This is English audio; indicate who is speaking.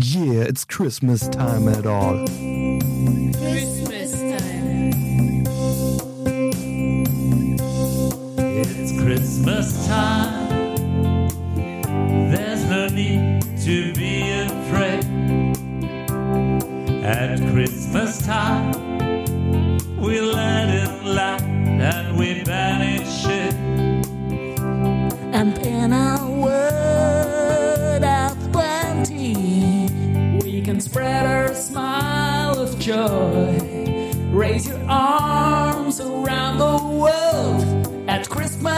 Speaker 1: Yeah, it's Christmas time at all.
Speaker 2: Christmas time.
Speaker 3: It's Christmas time. There's no need to be afraid. At Christmas time, we let it light and we banish it.
Speaker 4: And in
Speaker 2: our world. joy. Raise your arms around the world at Christmas.